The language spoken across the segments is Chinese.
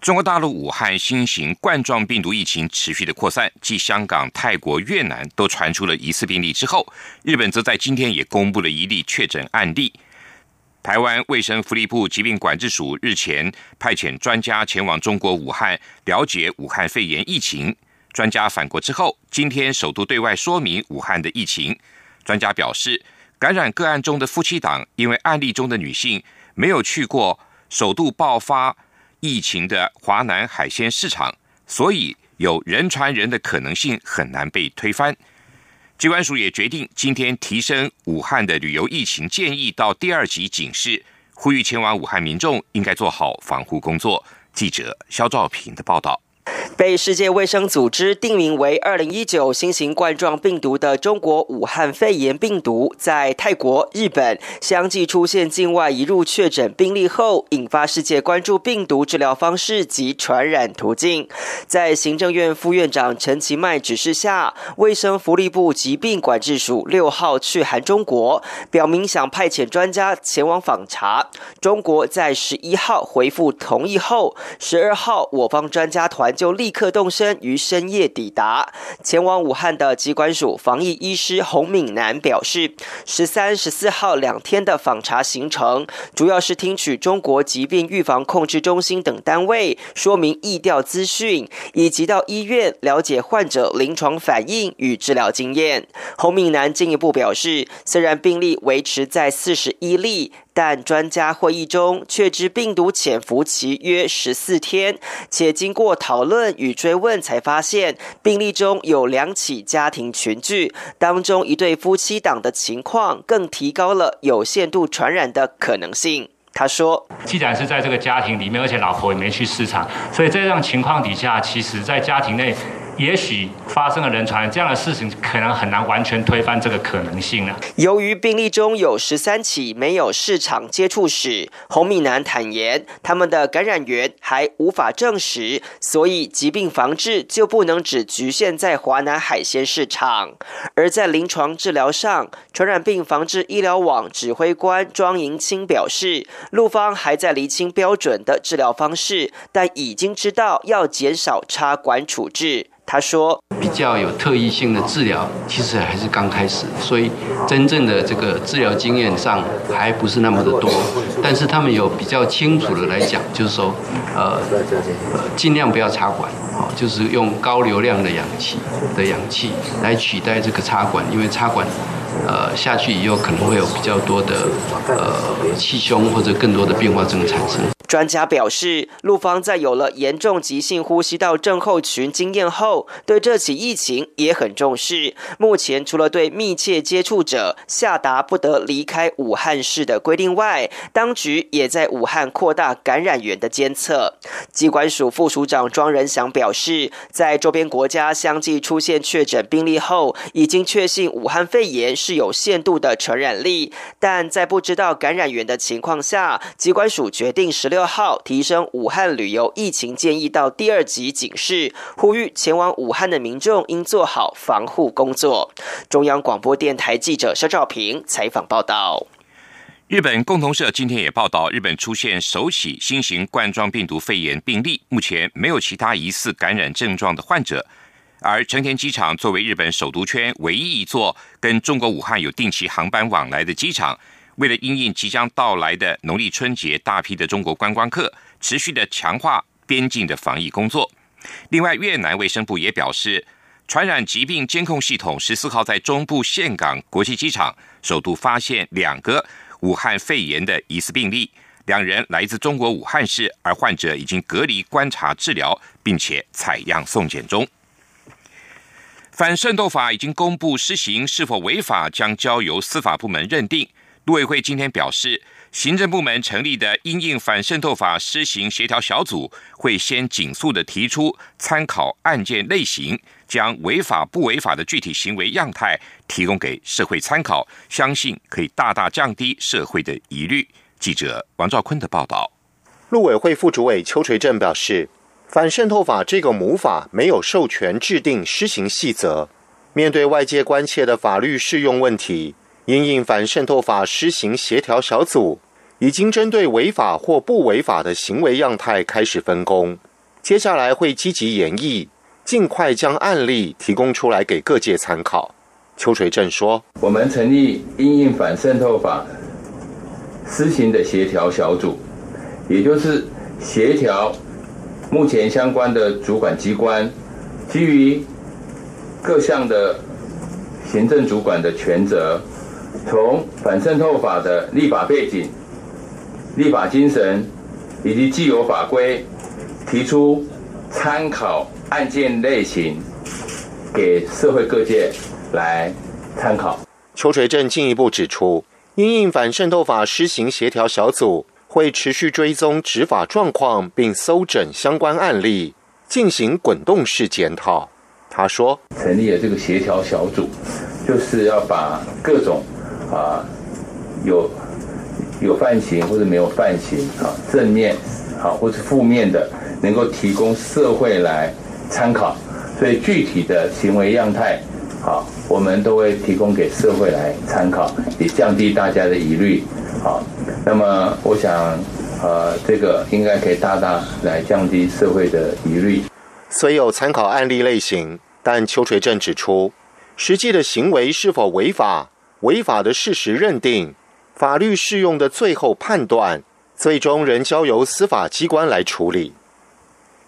中国大陆武汉新型冠状病毒疫情持续的扩散，继香港、泰国、越南都传出了疑似病例之后，日本则在今天也公布了一例确诊案例。台湾卫生福利部疾病管制署日前派遣专家前往中国武汉了解武汉肺炎疫情。专家返国之后，今天首度对外说明武汉的疫情。专家表示，感染个案中的夫妻档，因为案例中的女性没有去过首度爆发。疫情的华南海鲜市场，所以有人传人的可能性很难被推翻。机关署也决定今天提升武汉的旅游疫情建议到第二级警示，呼吁前往武汉民众应该做好防护工作。记者肖兆平的报道。被世界卫生组织定名为二零一九新型冠状病毒的中国武汉肺炎病毒，在泰国、日本相继出现境外移入确诊病例后，引发世界关注病毒治疗方式及传染途径。在行政院副院长陈其迈指示下，卫生福利部疾病管制署六号去函中国，表明想派遣专家前往访查。中国在十一号回复同意后，十二号我方专家团。就立刻动身于深夜抵达，前往武汉的机关署防疫医师洪敏南表示，十三、十四号两天的访查行程，主要是听取中国疾病预防控制中心等单位说明疫调资讯，以及到医院了解患者临床反应与治疗经验。洪敏南进一步表示，虽然病例维持在四十一例。但专家会议中确知病毒潜伏期约十四天，且经过讨论与追问，才发现病例中有两起家庭群聚，当中一对夫妻档的情况更提高了有限度传染的可能性。他说：“既然是在这个家庭里面，而且老婆也没去市场，所以在这样情况底下，其实在家庭内。”也许发生了人传这样的事情，可能很难完全推翻这个可能性呢。由于病例中有十三起没有市场接触史，洪敏南坦言，他们的感染源还无法证实，所以疾病防治就不能只局限在华南海鲜市场。而在临床治疗上，传染病防治医疗网指挥官庄银清表示，陆方还在厘清标准的治疗方式，但已经知道要减少插管处置。他说：“比较有特异性的治疗，其实还是刚开始，所以真正的这个治疗经验上还不是那么的多。但是他们有比较清楚的来讲，就是说，呃，尽量不要插管，好，就是用高流量的氧气的氧气来取代这个插管，因为插管。”呃，下去以后可能会有比较多的呃气胸或者更多的变化症产生。专家表示，陆方在有了严重急性呼吸道症候群经验后，对这起疫情也很重视。目前除了对密切接触者下达不得离开武汉市的规定外，当局也在武汉扩大感染源的监测。机关署副署长庄仁祥表示，在周边国家相继出现确诊病例后，已经确信武汉肺炎。是有限度的传染力，但在不知道感染源的情况下，机关署决定十六号提升武汉旅游疫情建议到第二级警示，呼吁前往武汉的民众应做好防护工作。中央广播电台记者肖兆平采访报道。日本共同社今天也报道，日本出现首起新型冠状病毒肺炎病例，目前没有其他疑似感染症状的患者。而成田机场作为日本首都圈唯一一座跟中国武汉有定期航班往来的机场，为了应应即将到来的农历春节，大批的中国观光客，持续的强化边境的防疫工作。另外，越南卫生部也表示，传染疾病监控系统十四号在中部岘港国际机场首度发现两个武汉肺炎的疑似病例，两人来自中国武汉市，而患者已经隔离观察治疗，并且采样送检中。反渗透法已经公布施行，是否违法将交由司法部门认定。陆委会今天表示，行政部门成立的因应反渗透法施行协调小组会先紧速的提出参考案件类型，将违法不违法的具体行为样态提供给社会参考，相信可以大大降低社会的疑虑。记者王兆坤的报道。陆委会副主委邱垂正表示，反渗透法这个母法没有授权制定施行细则，面对外界关切的法律适用问题。因应反渗透法施行协调小组已经针对违法或不违法的行为样态开始分工，接下来会积极研议，尽快将案例提供出来给各界参考。邱垂正说：“我们成立因应反渗透法施行的协调小组，也就是协调目前相关的主管机关，基于各项的行政主管的权责。”从反渗透法的立法背景、立法精神以及既有法规，提出参考案件类型，给社会各界来参考。邱垂正进一步指出，因应反渗透法施行协调小组会持续追踪执法状况，并搜整相关案例，进行滚动式检讨。他说：“成立了这个协调小组，就是要把各种。”啊，有有犯行或者没有犯行啊，正面好或是负面的，能够提供社会来参考。所以具体的行为样态，好，我们都会提供给社会来参考，以降低大家的疑虑。好，那么我想，呃，这个应该可以大大来降低社会的疑虑。虽有参考案例类型，但邱垂正指出，实际的行为是否违法？违法的事实认定、法律适用的最后判断，最终仍交由司法机关来处理。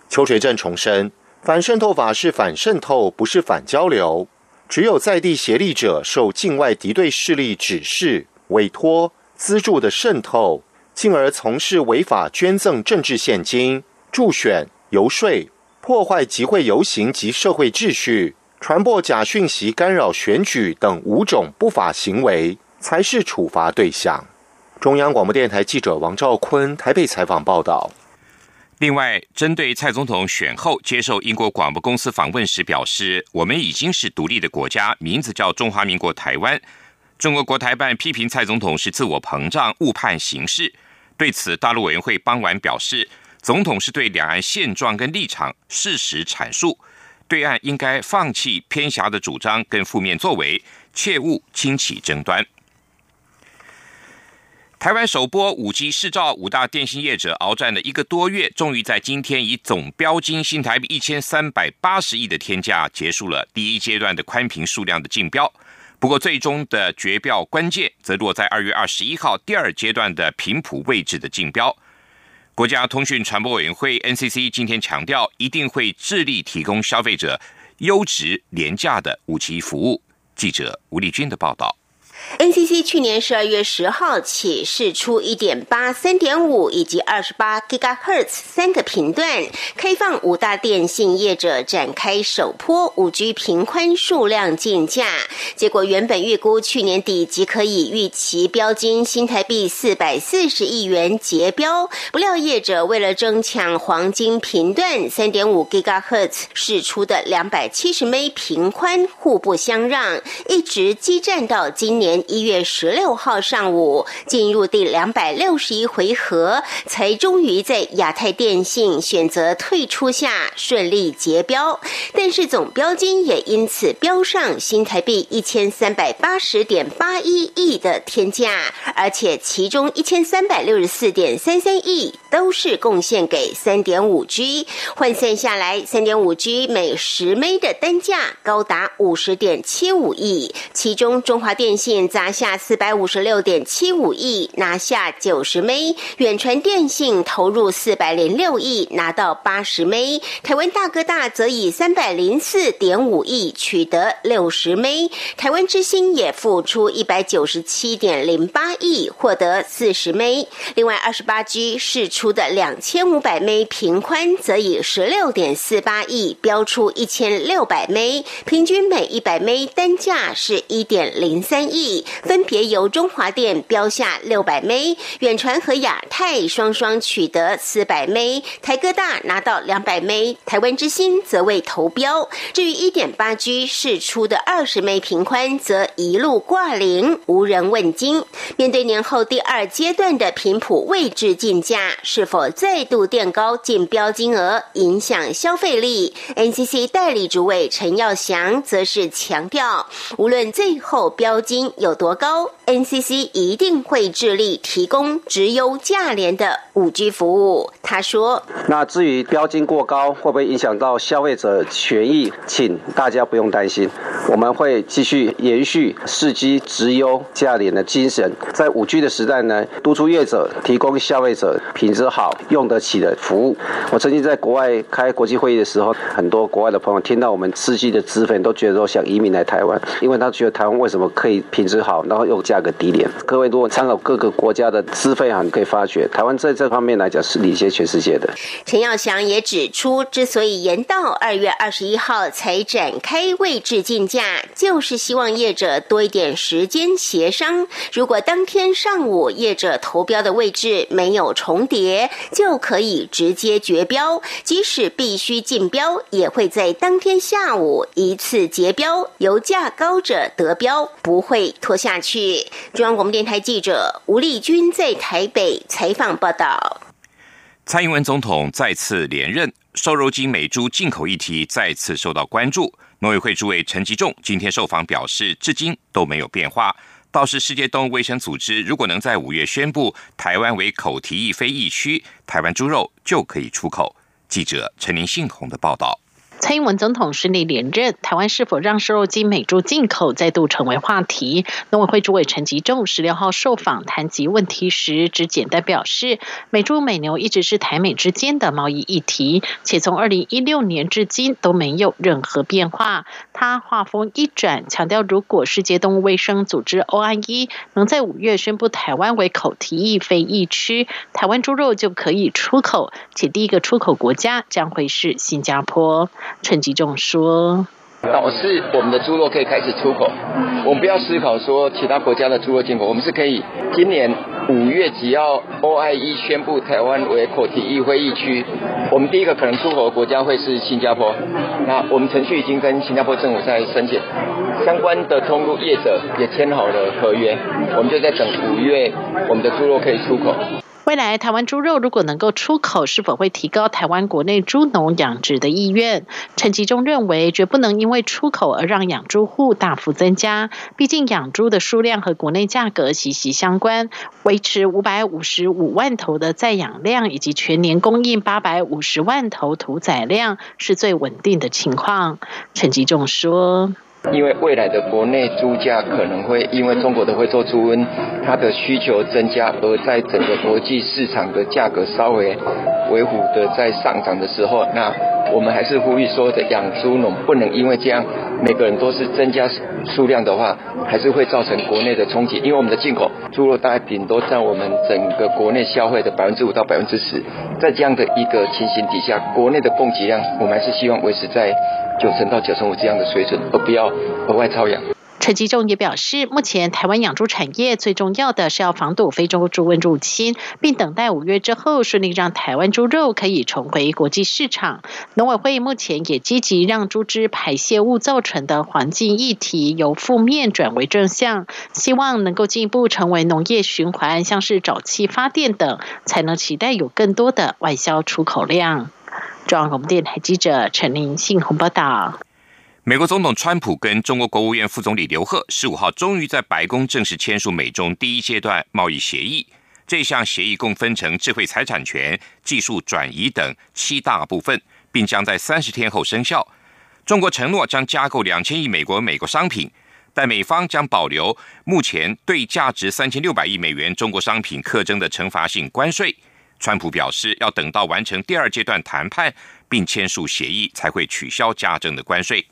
邱垂正重申，反渗透法是反渗透，不是反交流。只有在地协力者受境外敌对势力指示、委托、资助的渗透，进而从事违法捐赠政治现金、助选、游说、破坏集会游行及社会秩序。传播假讯息、干扰选举等五种不法行为，才是处罚对象。中央广播电台记者王兆坤台北采访报道。另外，针对蔡总统选后接受英国广播公司访问时表示：“我们已经是独立的国家，名字叫中华民国台湾。”中国国台办批评蔡总统是自我膨胀、误判形势。对此，大陆委员会傍晚表示：“总统是对两岸现状跟立场事实阐述。”对岸应该放弃偏狭的主张跟负面作为，切勿轻启争端。台湾首波五 G 试照，五大电信业者鏖战了一个多月，终于在今天以总标金新台币一千三百八十亿的天价结束了第一阶段的宽频数量的竞标。不过，最终的决标关键则落在二月二十一号第二阶段的频谱位置的竞标。国家通讯传播委员会 NCC 今天强调，一定会致力提供消费者优质廉价的五 G 服务。记者吴丽君的报道。NCC 去年十二月十号起试出一点八、三点五以及二十八 GHz 三个频段，开放五大电信业者展开首波五 G 频宽数量竞价。结果原本预估去年底即可以预期标金新台币四百四十亿元结标，不料业者为了争抢黄金频段三点五 GHz 试出的两百七十 m 频宽互不相让，一直激战到今年。一月十六号上午进入第两百六十一回合，才终于在亚太电信选择退出下顺利结标，但是总标金也因此标上新台币一千三百八十点八一亿的天价，而且其中一千三百六十四点三三亿都是贡献给三点五 G，换算下来，三点五 G 每十枚的单价高达五十点七五亿，其中中华电信。砸下四百五十六点七五亿，拿下九十枚；远传电信投入四百零六亿，拿到八十枚；台湾大哥大则以三百零四点五亿取得六十枚；台湾之星也付出一百九十七点零八亿，获得四十枚。另外，二十八 G 是出的两千五百枚平宽，则以十六点四八亿标出一千六百枚，平均每一百枚单价是一点零三亿，分别由中华电标下六百枚，远传和亚太双双取得四百枚，台哥大拿到两百枚，台湾之星则未投标。至于一点八 G 试出的二十枚平宽，则一路挂零，无人问津。面对年后第二阶段的频谱位置竞价，是否再度垫高竞标金额，影响消费力？NCC 代理主委陈耀祥则是强调，无论最后标金有多高，NCC 一定会致力提供直优价廉的五 G 服务。他说：“那至于标金过高会不会影响到消费者权益，请大家不用担心，我们会继续延续四 G 直优价廉的精神。”在五 G 的时代呢，督促业者提供消费者品质好、用得起的服务。我曾经在国外开国际会议的时候，很多国外的朋友听到我们四 G 的资费，都觉得说想移民来台湾，因为他觉得台湾为什么可以品质好，然后又价格低廉。各位如果参考各个国家的资费啊，你可以发觉台湾在这方面来讲是领先全世界的。陈耀祥也指出，之所以延到二月二十一号才展开位置竞价，就是希望业者多一点时间协商。如果当天上午业者投标的位置没有重叠，就可以直接绝标；即使必须竞标，也会在当天下午一次结标，由价高者得标，不会拖下去。中央广播电台记者吴丽君在台北采访报道。蔡英文总统再次连任，瘦肉精美猪进口议题再次受到关注。农委会主委陈吉仲今天受访表示，至今都没有变化。倒是世界动物卫生组织如果能在五月宣布台湾为口蹄疫非疫区，台湾猪肉就可以出口。记者陈林信宏的报道。蔡英文总统顺利连任，台湾是否让瘦肉精美猪进口再度成为话题？农委会主委陈吉仲十六号受访谈及问题时，只简单表示，美猪美牛一直是台美之间的贸易议题，且从二零一六年至今都没有任何变化。他话锋一转，强调如果世界动物卫生组织 OIE 能在五月宣布台湾为口蹄疫非疫区，台湾猪肉就可以出口，且第一个出口国家将会是新加坡。陈吉仲说：“导致我们的猪肉可以开始出口。我们不要思考说其他国家的猪肉进口，我们是可以。今年五月只要 OIE 宣布台湾为口蹄疫会议区，我们第一个可能出口的国家会是新加坡。那我们程序已经跟新加坡政府在申请，相关的通路业者也签好了合约，我们就在等五月我们的猪肉可以出口。”未来台湾猪肉如果能够出口，是否会提高台湾国内猪农养殖的意愿？陈吉中认为，绝不能因为出口而让养猪户大幅增加。毕竟养猪的数量和国内价格息息相关。维持五百五十五万头的在养量，以及全年供应八百五十万头屠宰量，是最稳定的情况。陈吉仲说。因为未来的国内猪价可能会因为中国的会做猪瘟，它的需求增加，而在整个国际市场的价格稍微微幅的在上涨的时候，那我们还是呼吁说的养猪农不能因为这样每个人都是增加数量的话，还是会造成国内的冲击。因为我们的进口猪肉大概顶多占我们整个国内消费的百分之五到百分之十，在这样的一个情形底下，国内的供给量我们还是希望维持在。九成到九成五这样的水准，而不要额外超养。陈吉仲也表示，目前台湾养猪产业最重要的是要防堵非洲猪瘟入侵，并等待五月之后顺利让台湾猪肉可以重回国际市场。农委会目前也积极让猪只排泄物造成的环境议题由负面转为正向，希望能够进一步成为农业循环，像是沼气发电等，才能期待有更多的外销出口量。中央广播电台记者陈林信鸿报道：美国总统川普跟中国国务院副总理刘鹤十五号终于在白宫正式签署美中第一阶段贸易协议。这项协议共分成智慧财产权、技术转移等七大部分，并将在三十天后生效。中国承诺将加购两千亿美国美国商品，但美方将保留目前对价值三千六百亿美元中国商品课征的惩罚性关税。川普表示，要等到完成第二阶段谈判并签署协议，才会取消加征的关税。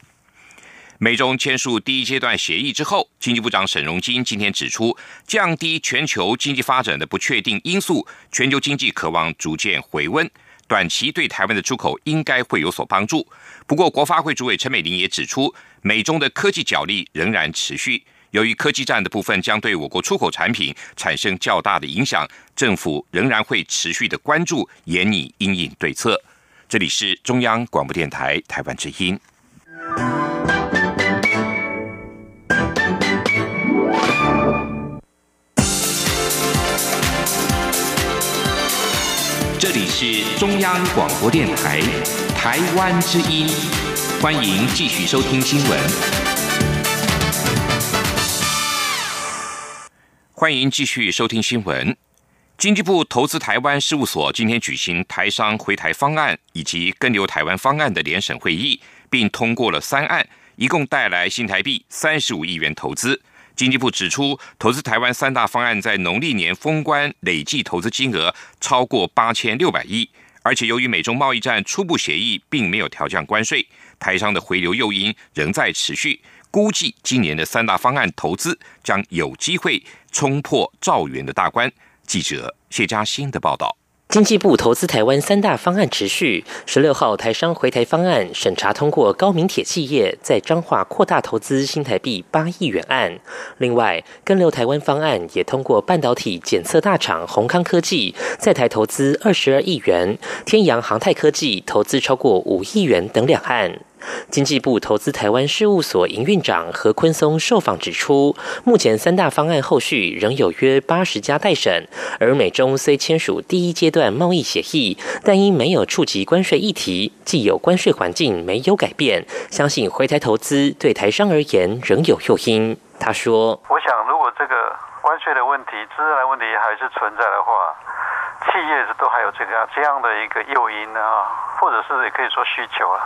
美中签署第一阶段协议之后，经济部长沈荣金今天指出，降低全球经济发展的不确定因素，全球经济渴望逐渐回温，短期对台湾的出口应该会有所帮助。不过，国发会主委陈美玲也指出，美中的科技角力仍然持续，由于科技战的部分将对我国出口产品产生较大的影响，政府仍然会持续的关注，严拟应应对策。这里是中央广播电台台湾之音。这里是中央广播电台台湾之音，欢迎继续收听新闻。欢迎继续收听新闻。经济部投资台湾事务所今天举行台商回台方案以及跟留台湾方案的联审会议，并通过了三案，一共带来新台币三十五亿元投资。经济部指出，投资台湾三大方案在农历年封关累计投资金额超过八千六百亿，而且由于美中贸易战初步协议并没有调降关税，台商的回流诱因仍在持续。估计今年的三大方案投资将有机会冲破兆元的大关。记者谢嘉欣的报道。经济部投资台湾三大方案持续。十六号台商回台方案审查通过，高明铁企业在彰化扩大投资新台币八亿元案。另外，跟留台湾方案也通过，半导体检测大厂宏康科技在台投资二十二亿元，天阳航太科技投资超过五亿元等两案。经济部投资台湾事务所营运长何坤松受访指出，目前三大方案后续仍有约八十家待审，而美中虽签署第一阶段贸易协议，但因没有触及关税议题，既有关税环境没有改变，相信回台投资对台商而言仍有诱因。他说：“我想，如果这个关税的问题、资源问题还是存在的话，企业都还有这个这样的一个诱因啊，或者是也可以说需求啊。”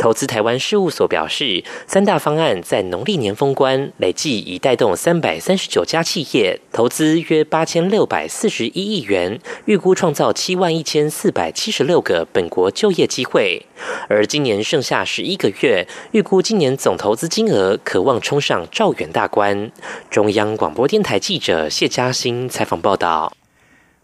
投资台湾事务所表示，三大方案在农历年封关，累计已带动三百三十九家企业投资约八千六百四十一亿元，预估创造七万一千四百七十六个本国就业机会。而今年剩下十一个月，预估今年总投资金额可望冲上兆元大关。中央广播电台记者谢嘉欣采访报道。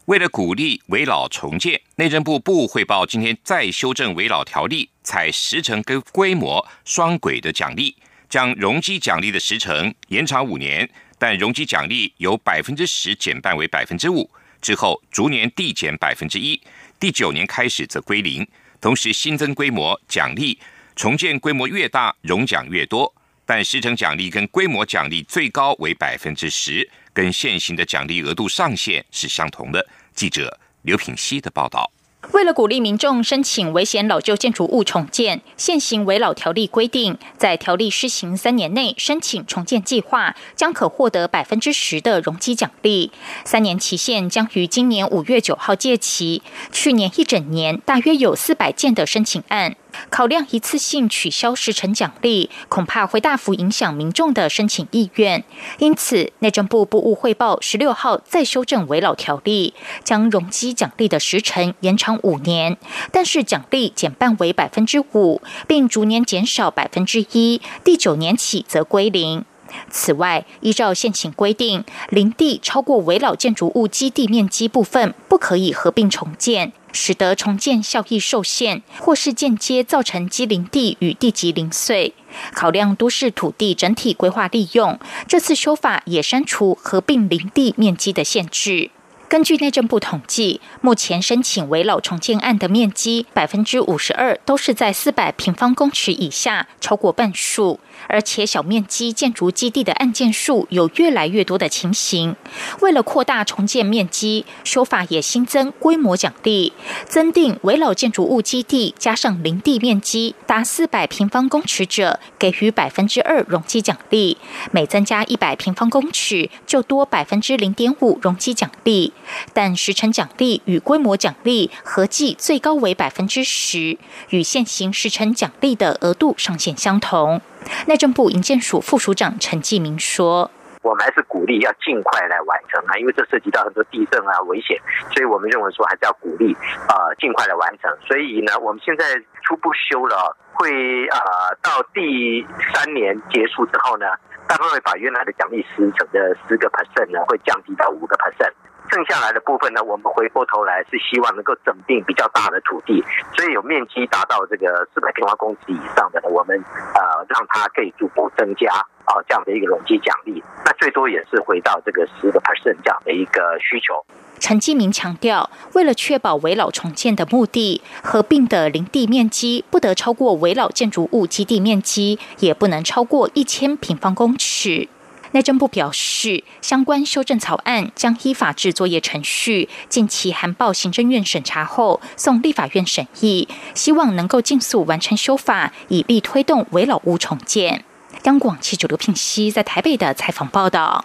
为了鼓励围老重建，内政部部汇报今天再修正围老条例，采时程跟规模双轨的奖励，将容积奖励的时程延长五年，但容积奖励由百分之十减半为百分之五，之后逐年递减百分之一，第九年开始则归零。同时新增规模奖励，重建规模越大，容奖越多，但时程奖励跟规模奖励最高为百分之十。跟现行的奖励额度上限是相同的。记者刘品熙的报道。为了鼓励民众申请危险老旧建筑物重建，现行维老条例规定，在条例施行三年内申请重建计划，将可获得百分之十的容积奖励。三年期限将于今年五月九号届期。去年一整年，大约有四百件的申请案。考量一次性取消时程奖励，恐怕会大幅影响民众的申请意愿。因此，内政部部务汇报十六号再修正围老条例，将容积奖励的时程延长五年，但是奖励减半为百分之五，并逐年减少百分之一，第九年起则归零。此外，依照现行规定，林地超过围老建筑物基地面积部分，不可以合并重建。使得重建效益受限，或是间接造成基林地与地级零碎。考量都市土地整体规划利用，这次修法也删除合并林地面积的限制。根据内政部统计，目前申请围老重建案的面积百分之五十二都是在四百平方公尺以下，超过半数。而且小面积建筑基地的案件数有越来越多的情形。为了扩大重建面积，修法也新增规模奖励，增定围老建筑物基地加上林地面积达四百平方公尺者，给予百分之二容积奖励；每增加一百平方公尺，就多百分之零点五容积奖励。但时程奖励与规模奖励合计最高为百分之十，与现行时程奖励的额度上限相同。内政部营建署副署长陈继明说。我们还是鼓励要尽快来完成啊，因为这涉及到很多地震啊危险，所以我们认为说还是要鼓励啊尽快来完成。所以呢，我们现在初步修了，会啊到第三年结束之后呢，大概会把原来的奖励十成的十个 percent 呢，会降低到五个 percent。剩下来的部分呢，我们回过头来是希望能够整并比较大的土地，所以有面积达到这个四百平方公尺以上的呢，我们呃让它可以逐步增加啊这样的一个容积奖励，那最多也是回到这个十个 percent 这样的一个需求。陈继明强调，为了确保围老重建的目的，合并的林地面积不得超过围老建筑物基地面积，也不能超过一千平方公尺。内政部表示，相关修正草案将依法制作业程序，近期函报行政院审查后送立法院审议，希望能够尽速完成修法，以力推动围老屋重建。央广记者刘聘熙在台北的采访报道。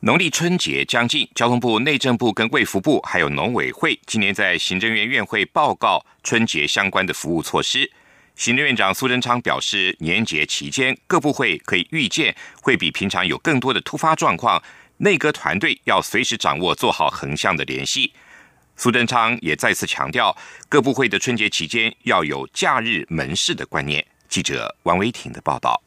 农历春节将近，交通部、内政部跟卫福部还有农委会今年在行政院院会报告春节相关的服务措施。行政院长苏贞昌表示，年节期间各部会可以预见会比平常有更多的突发状况，内阁团队要随时掌握做好横向的联系。苏贞昌也再次强调，各部会的春节期间要有假日门市的观念。记者王维婷的报道。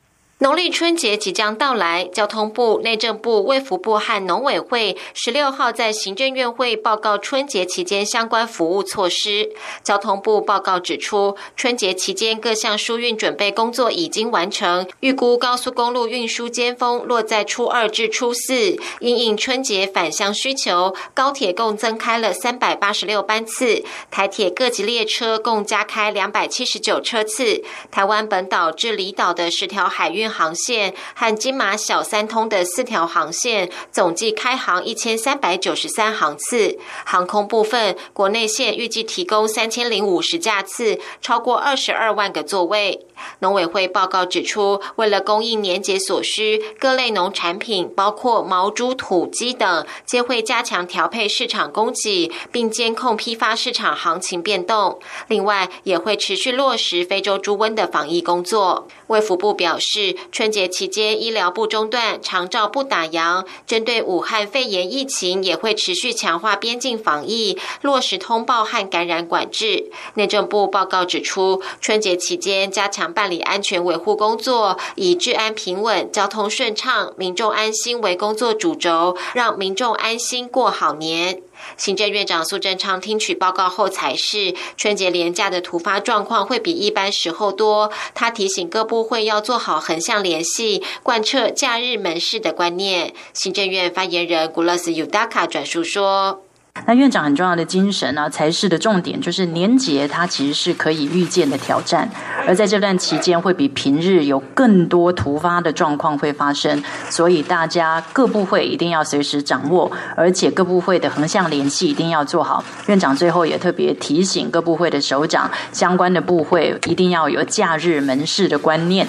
农历春节即将到来，交通部、内政部、卫福部和农委会十六号在行政院会报告春节期间相关服务措施。交通部报告指出，春节期间各项疏运准备工作已经完成，预估高速公路运输尖峰落在初二至初四。因应春节返乡需求，高铁共增开了三百八十六班次，台铁各级列车共加开两百七十九车次。台湾本岛至离岛的十条海运。航线和金马小三通的四条航线，总计开航一千三百九十三航次。航空部分，国内线预计提供三千零五十架次，超过二十二万个座位。农委会报告指出，为了供应年节所需，各类农产品，包括毛猪、土鸡等，皆会加强调配市场供给，并监控批发市场行情变动。另外，也会持续落实非洲猪瘟的防疫工作。卫福部表示。春节期间，医疗不中断，长照不打烊。针对武汉肺炎疫情，也会持续强化边境防疫，落实通报和感染管制。内政部报告指出，春节期间加强办理安全维护工作，以治安平稳、交通顺畅、民众安心为工作主轴，让民众安心过好年。行政院长苏贞昌听取报告后，才是春节连假的突发状况会比一般时候多。他提醒各部会要做好横向联系，贯彻假日门市的观念。行政院发言人古勒斯尤达卡转述说。那院长很重要的精神呢，才是的重点就是年节，它其实是可以预见的挑战，而在这段期间会比平日有更多突发的状况会发生，所以大家各部会一定要随时掌握，而且各部会的横向联系一定要做好。院长最后也特别提醒各部会的首长，相关的部会一定要有假日门市的观念。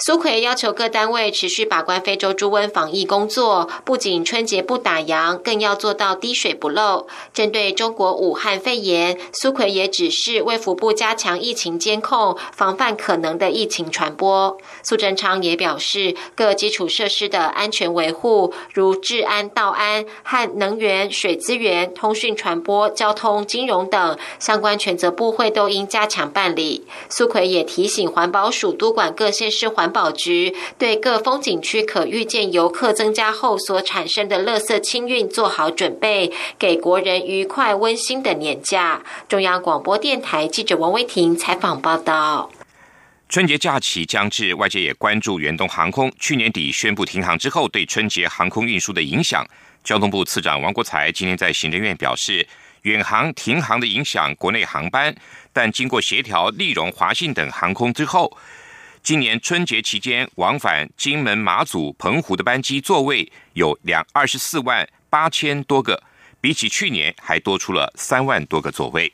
苏奎要求各单位持续把关非洲猪瘟防疫工作，不仅春节不打烊，更要做到滴水不漏。针对中国武汉肺炎，苏奎也指示卫福部加强疫情监控，防范可能的疫情传播。苏贞昌也表示，各基础设施的安全维护，如治安、道安和能源、水资源、通讯传播、交通、金融等相关权责部会都应加强办理。苏奎也提醒环保署督管各县市环。保局对各风景区可预见游客增加后所产生的垃圾清运做好准备，给国人愉快温馨的年假。中央广播电台记者王威婷采访报道。春节假期将至，外界也关注远东航空去年底宣布停航之后对春节航空运输的影响。交通部次长王国才今天在行政院表示，远航停航的影响国内航班，但经过协调，利荣、华信等航空之后。今年春节期间，往返金门、马祖、澎湖的班机座位有两二十四万八千多个，比起去年还多出了三万多个座位。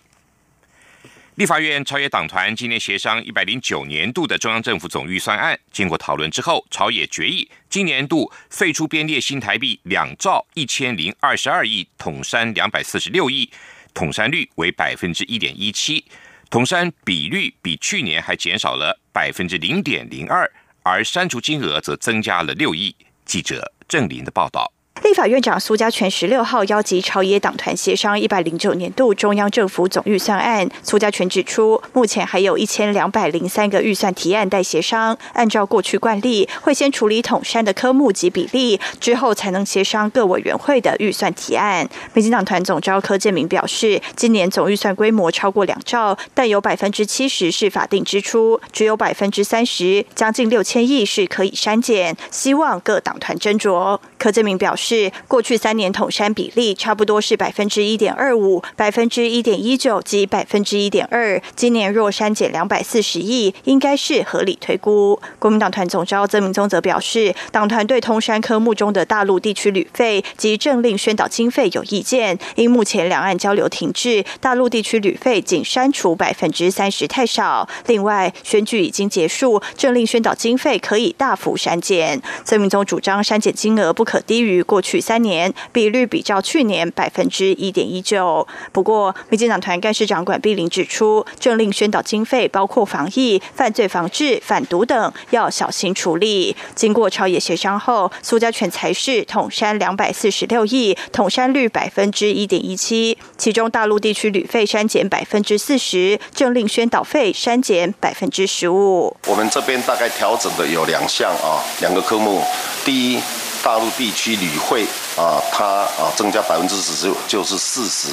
立法院朝野党团今年协商一百零九年度的中央政府总预算案，经过讨论之后，朝野决议今年度废除编列新台币两兆一千零二十二亿，统删两百四十六亿，统删率为百分之一点一七。统删比率比去年还减少了百分之零点零二，而删除金额则增加了六亿。记者郑林的报道。立法院长苏家全十六号邀集朝野党团协商一百零九年度中央政府总预算案。苏家全指出，目前还有一千两百零三个预算提案待协商。按照过去惯例，会先处理统山的科目及比例，之后才能协商各委员会的预算提案。民进党团总召柯建明表示，今年总预算规模超过两兆，但有百分之七十是法定支出，只有百分之三十，将近六千亿是可以删减。希望各党团斟酌。柯建明表示。是过去三年统山比例差不多是百分之一点二五、百分之一点一九及百分之一点二。今年若删减两百四十亿，应该是合理推估。国民党团总召曾明宗则表示，党团对通山科目中的大陆地区旅费及政令宣导经费有意见，因目前两岸交流停滞，大陆地区旅费仅删除百分之三十太少。另外，选举已经结束，政令宣导经费可以大幅删减。曾明宗主张删减金额不可低于过。去三年比率比较去年百分之一点一九。不过，民进党团干事长管碧玲指出，政令宣导经费包括防疫、犯罪防治、反毒等，要小心处理。经过朝野协商后，苏家全才是统删两百四十六亿，统删率百分之一点一七。其中，大陆地区旅费删减百分之四十，政令宣导费删减百分之十五。我们这边大概调整的有两项啊，两个科目。第一。大陆地区旅会啊，它啊增加百分之十就是四十。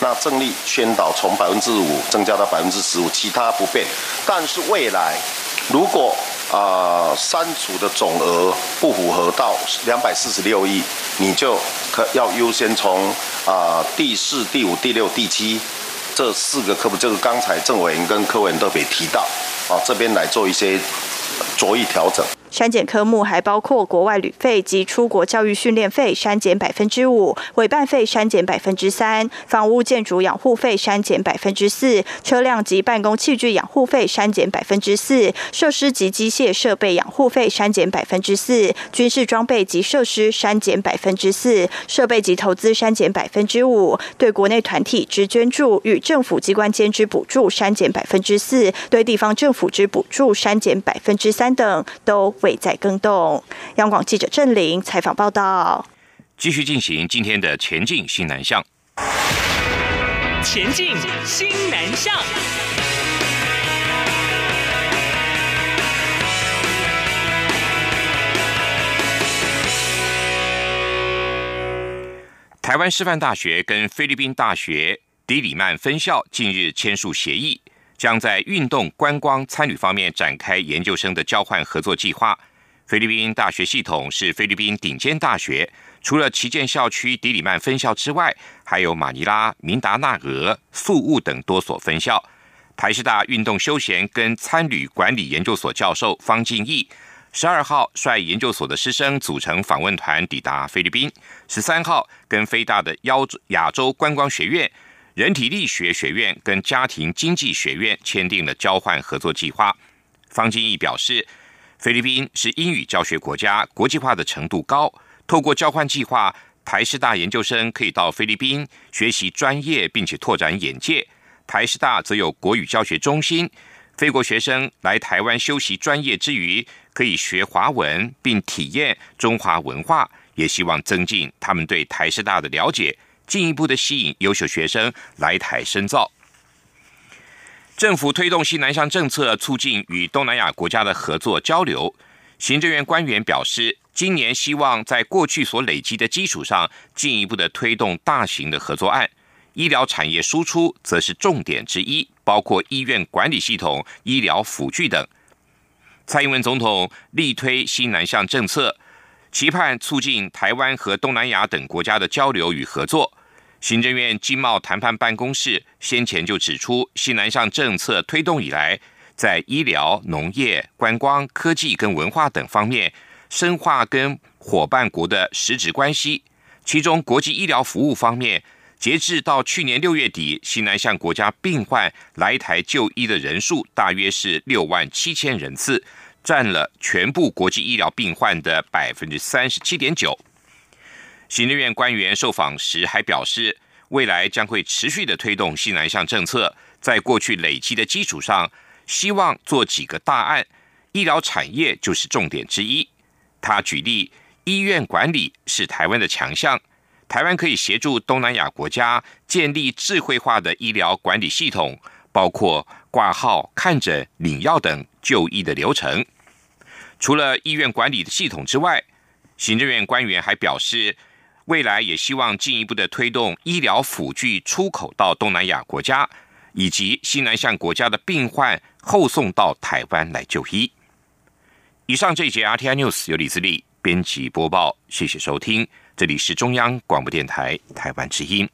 那正力宣导从百分之五增加到百分之十五，其他不变。但是未来如果啊删除的总额不符合到两百四十六亿，你就可要优先从啊第四、第五、第六、第七这四个科目，就是刚才郑委跟柯委都别提到啊，这边来做一些着意调整。删减科目还包括国外旅费及出国教育训练费删减百分之五，委办费删减百分之三，房屋建筑养护费删减百分之四，车辆及办公器具养护费删减百分之四，设施及机械设备养护费删减百分之四，军事装备及设施删减百分之四，设备及投资删减百分之五，对国内团体之捐助与政府机关间之补助删减百分之四，对地方政府之补助删减百分之三等都。未再更动。央广记者郑玲采访报道。继续进行今天的前进新南向。前进新南向。台湾师范大学跟菲律宾大学迪里曼分校近日签署协议。将在运动、观光、参旅方面展开研究生的交换合作计划。菲律宾大学系统是菲律宾顶尖大学，除了旗舰校区迪里曼分校之外，还有马尼拉、明达纳俄、宿务等多所分校。台师大运动休闲跟参旅管理研究所教授方敬义，十二号率研究所的师生组成访问团抵达菲律宾，十三号跟菲大的亚亚洲观光学院。人体力学学院跟家庭经济学院签订了交换合作计划。方金义表示，菲律宾是英语教学国家，国际化的程度高。透过交换计划，台师大研究生可以到菲律宾学习专业，并且拓展眼界。台师大则有国语教学中心，非国学生来台湾修习专业之余，可以学华文，并体验中华文化，也希望增进他们对台师大的了解。进一步的吸引优秀学生来台深造。政府推动西南向政策，促进与东南亚国家的合作交流。行政院官员表示，今年希望在过去所累积的基础上，进一步的推动大型的合作案。医疗产业输出则是重点之一，包括医院管理系统、医疗辅具等。蔡英文总统力推西南向政策，期盼促进台湾和东南亚等国家的交流与合作。行政院经贸谈判办公室先前就指出，西南向政策推动以来，在医疗、农业、观光、科技跟文化等方面，深化跟伙伴国的实质关系。其中，国际医疗服务方面，截至到去年六月底，西南向国家病患来台就医的人数大约是六万七千人次，占了全部国际医疗病患的百分之三十七点九。行政院官员受访时还表示，未来将会持续的推动西南向政策，在过去累积的基础上，希望做几个大案，医疗产业就是重点之一。他举例，医院管理是台湾的强项，台湾可以协助东南亚国家建立智慧化的医疗管理系统，包括挂号、看诊、领药等就医的流程。除了医院管理的系统之外，行政院官员还表示，未来也希望进一步的推动医疗辅具出口到东南亚国家，以及西南向国家的病患后送到台湾来就医。以上这一节 RTI News 由李自力编辑播报，谢谢收听，这里是中央广播电台台湾之音。